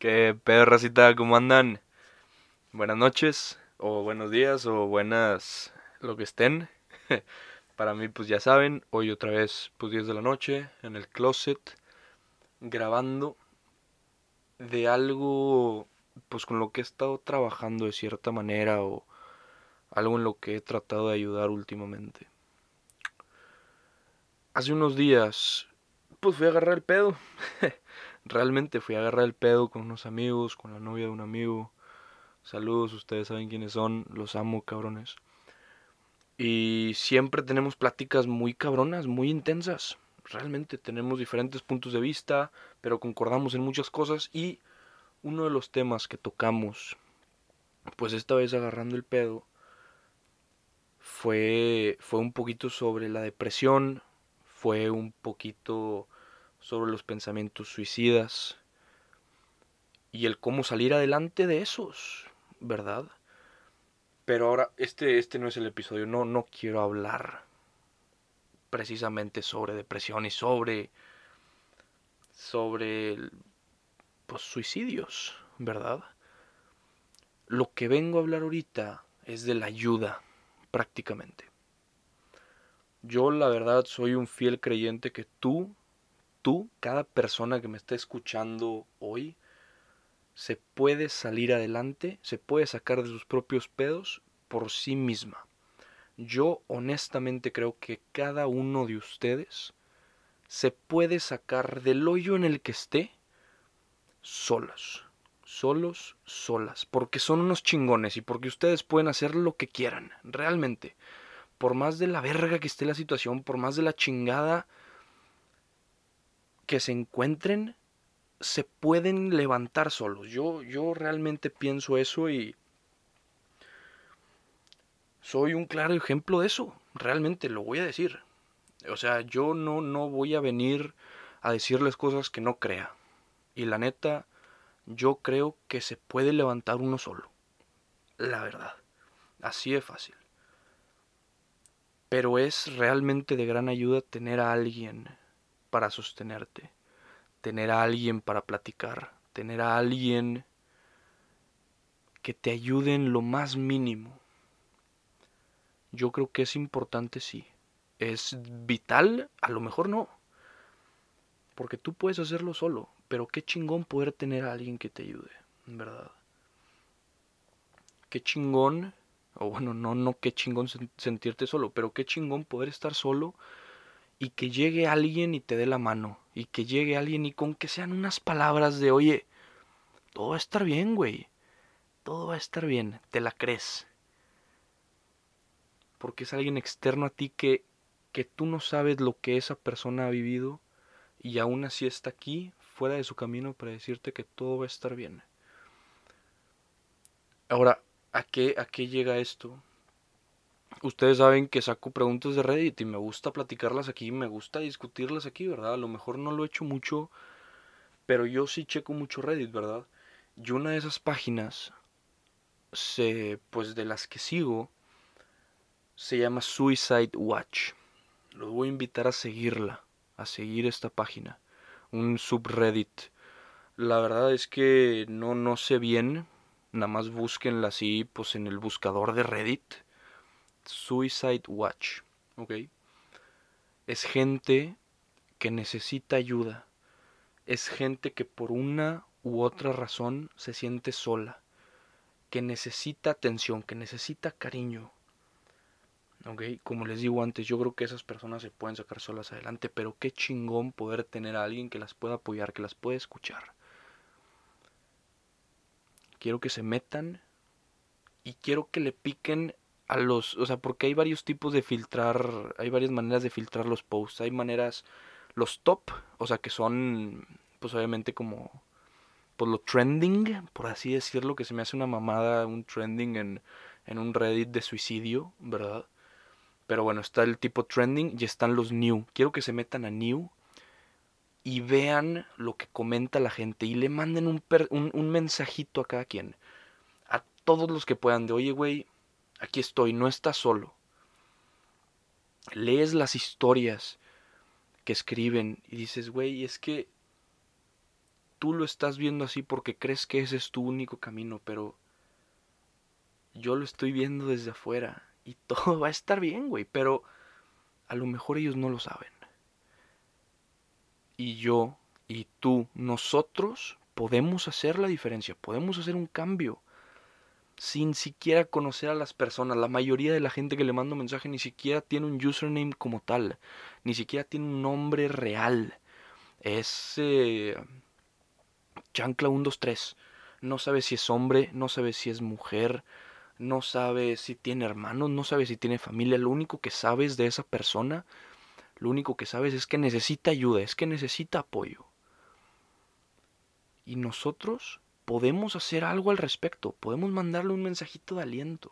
¿Qué pedo, racita? ¿Cómo andan? Buenas noches, o buenos días, o buenas lo que estén. Para mí, pues ya saben, hoy otra vez, pues 10 de la noche, en el closet, grabando de algo, pues con lo que he estado trabajando de cierta manera, o algo en lo que he tratado de ayudar últimamente. Hace unos días, pues fui a agarrar el pedo. realmente fui a agarrar el pedo con unos amigos, con la novia de un amigo. Saludos, ustedes saben quiénes son, los amo, cabrones. Y siempre tenemos pláticas muy cabronas, muy intensas. Realmente tenemos diferentes puntos de vista, pero concordamos en muchas cosas. Y uno de los temas que tocamos, pues esta vez agarrando el pedo, fue, fue un poquito sobre la depresión, fue un poquito sobre los pensamientos suicidas y el cómo salir adelante de esos, ¿verdad? Pero ahora, este, este no es el episodio, no, no quiero hablar precisamente sobre depresión y sobre, sobre, pues, suicidios, ¿verdad? Lo que vengo a hablar ahorita es de la ayuda, prácticamente. Yo la verdad soy un fiel creyente que tú tú, cada persona que me está escuchando hoy, se puede salir adelante, se puede sacar de sus propios pedos por sí misma. Yo honestamente creo que cada uno de ustedes se puede sacar del hoyo en el que esté solos, solos, solas, porque son unos chingones y porque ustedes pueden hacer lo que quieran, realmente. Por más de la verga que esté la situación, por más de la chingada que se encuentren se pueden levantar solos. Yo, yo realmente pienso eso y soy un claro ejemplo de eso. Realmente lo voy a decir. O sea, yo no, no voy a venir a decirles cosas que no crea. Y la neta, yo creo que se puede levantar uno solo. La verdad. Así de fácil. Pero es realmente de gran ayuda tener a alguien para sostenerte, tener a alguien para platicar, tener a alguien que te ayude en lo más mínimo. Yo creo que es importante, sí. ¿Es vital? A lo mejor no. Porque tú puedes hacerlo solo, pero qué chingón poder tener a alguien que te ayude, ¿verdad? Qué chingón, o bueno, no, no qué chingón sentirte solo, pero qué chingón poder estar solo y que llegue alguien y te dé la mano, y que llegue alguien y con que sean unas palabras de, oye, todo va a estar bien, güey, todo va a estar bien, te la crees. Porque es alguien externo a ti que, que tú no sabes lo que esa persona ha vivido y aún así está aquí, fuera de su camino, para decirte que todo va a estar bien. Ahora, ¿a qué, a qué llega esto? Ustedes saben que saco preguntas de Reddit y me gusta platicarlas aquí, me gusta discutirlas aquí, ¿verdad? A lo mejor no lo he hecho mucho, pero yo sí checo mucho Reddit, ¿verdad? Y una de esas páginas, se, pues de las que sigo, se llama Suicide Watch. Los voy a invitar a seguirla, a seguir esta página, un subreddit. La verdad es que no, no sé bien, nada más búsquenla así, pues en el buscador de Reddit Suicide Watch, ¿ok? Es gente que necesita ayuda. Es gente que por una u otra razón se siente sola. Que necesita atención, que necesita cariño. ¿Ok? Como les digo antes, yo creo que esas personas se pueden sacar solas adelante, pero qué chingón poder tener a alguien que las pueda apoyar, que las pueda escuchar. Quiero que se metan y quiero que le piquen a los, o sea, porque hay varios tipos de filtrar, hay varias maneras de filtrar los posts. Hay maneras, los top, o sea, que son, pues obviamente como, pues lo trending, por así decirlo, que se me hace una mamada, un trending en, en un Reddit de suicidio, ¿verdad? Pero bueno, está el tipo trending y están los new. Quiero que se metan a new y vean lo que comenta la gente y le manden un, un, un mensajito a cada quien. A todos los que puedan de, oye, güey, aquí estoy, no estás solo. Lees las historias que escriben y dices, güey, es que tú lo estás viendo así porque crees que ese es tu único camino, pero yo lo estoy viendo desde afuera y todo va a estar bien, güey, pero a lo mejor ellos no lo saben. Y yo y tú, nosotros podemos hacer la diferencia, podemos hacer un cambio sin siquiera conocer a las personas. La mayoría de la gente que le mando mensaje ni siquiera tiene un username como tal, ni siquiera tiene un nombre real. Es eh, Chancla123. No sabe si es hombre, no sabe si es mujer, no sabe si tiene hermanos, no sabe si tiene familia. Lo único que sabes de esa persona, lo único que sabes es que necesita ayuda, es que necesita apoyo. Y nosotros podemos hacer algo al respecto, podemos mandarle un mensajito de aliento.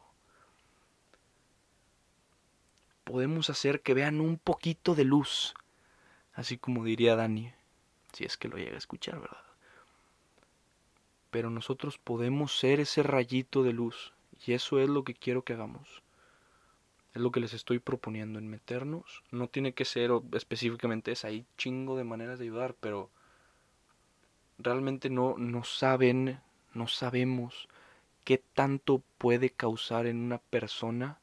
Podemos hacer que vean un poquito de luz, así como diría Dani, si es que lo llega a escuchar, ¿verdad? Pero nosotros podemos ser ese rayito de luz, y eso es lo que quiero que hagamos. Es lo que les estoy proponiendo en meternos. No tiene que ser específicamente esa, hay chingo de maneras de ayudar, pero realmente no, no saben, no sabemos qué tanto puede causar en una persona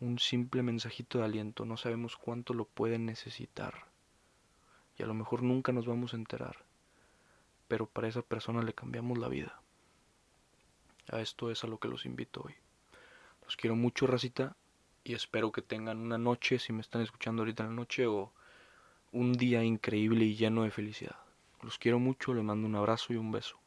un simple mensajito de aliento. No sabemos cuánto lo pueden necesitar. Y a lo mejor nunca nos vamos a enterar. Pero para esa persona le cambiamos la vida. A esto es a lo que los invito hoy. Los quiero mucho, racita. Y espero que tengan una noche, si me están escuchando ahorita en la noche, o un día increíble y lleno de felicidad. Los quiero mucho, les mando un abrazo y un beso.